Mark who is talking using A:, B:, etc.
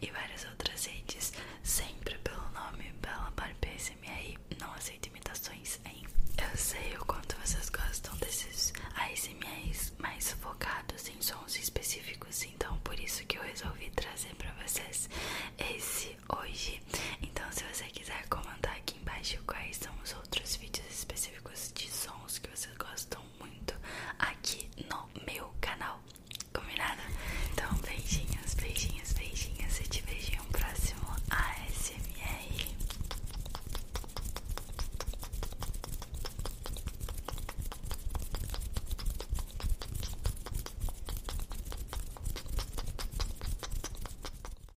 A: e várias outras redes, sempre pelo nome Bela Barbe ASMR. Não aceito imitações, hein? Eu sei o quanto vocês gostam desses ASMRs mais focados em sons específicos, então por isso que eu resolvi trazer pra vocês esse hoje. Então, se você